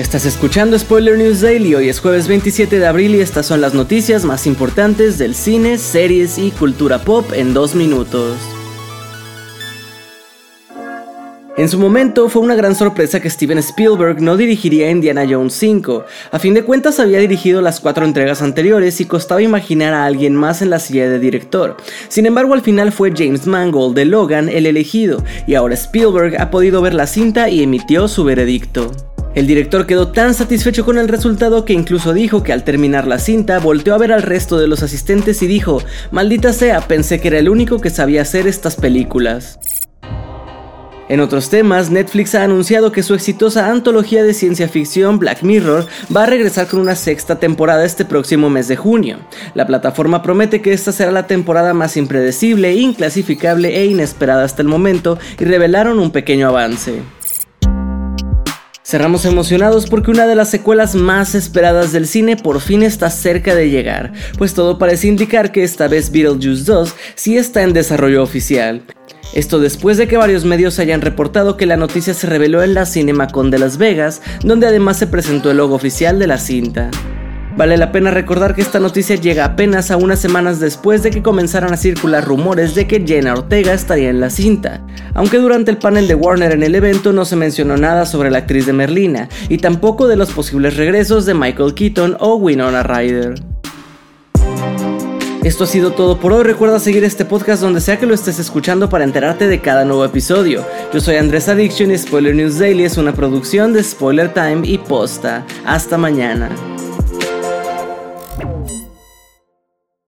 Estás escuchando Spoiler News Daily, hoy es jueves 27 de abril y estas son las noticias más importantes del cine, series y cultura pop en dos minutos. En su momento fue una gran sorpresa que Steven Spielberg no dirigiría Indiana Jones 5. A fin de cuentas había dirigido las cuatro entregas anteriores y costaba imaginar a alguien más en la silla de director. Sin embargo al final fue James Mangold de Logan el elegido y ahora Spielberg ha podido ver la cinta y emitió su veredicto. El director quedó tan satisfecho con el resultado que incluso dijo que al terminar la cinta volteó a ver al resto de los asistentes y dijo, maldita sea, pensé que era el único que sabía hacer estas películas. En otros temas, Netflix ha anunciado que su exitosa antología de ciencia ficción Black Mirror va a regresar con una sexta temporada este próximo mes de junio. La plataforma promete que esta será la temporada más impredecible, inclasificable e inesperada hasta el momento y revelaron un pequeño avance. Cerramos emocionados porque una de las secuelas más esperadas del cine por fin está cerca de llegar, pues todo parece indicar que esta vez Beetlejuice 2 sí está en desarrollo oficial. Esto después de que varios medios hayan reportado que la noticia se reveló en la CinemaCon de Las Vegas, donde además se presentó el logo oficial de la cinta. Vale la pena recordar que esta noticia llega apenas a unas semanas después de que comenzaran a circular rumores de que Jenna Ortega estaría en la cinta, aunque durante el panel de Warner en el evento no se mencionó nada sobre la actriz de Merlina, y tampoco de los posibles regresos de Michael Keaton o Winona Ryder. Esto ha sido todo por hoy. Recuerda seguir este podcast donde sea que lo estés escuchando para enterarte de cada nuevo episodio. Yo soy Andrés Addiction y Spoiler News Daily es una producción de Spoiler Time y Posta. Hasta mañana.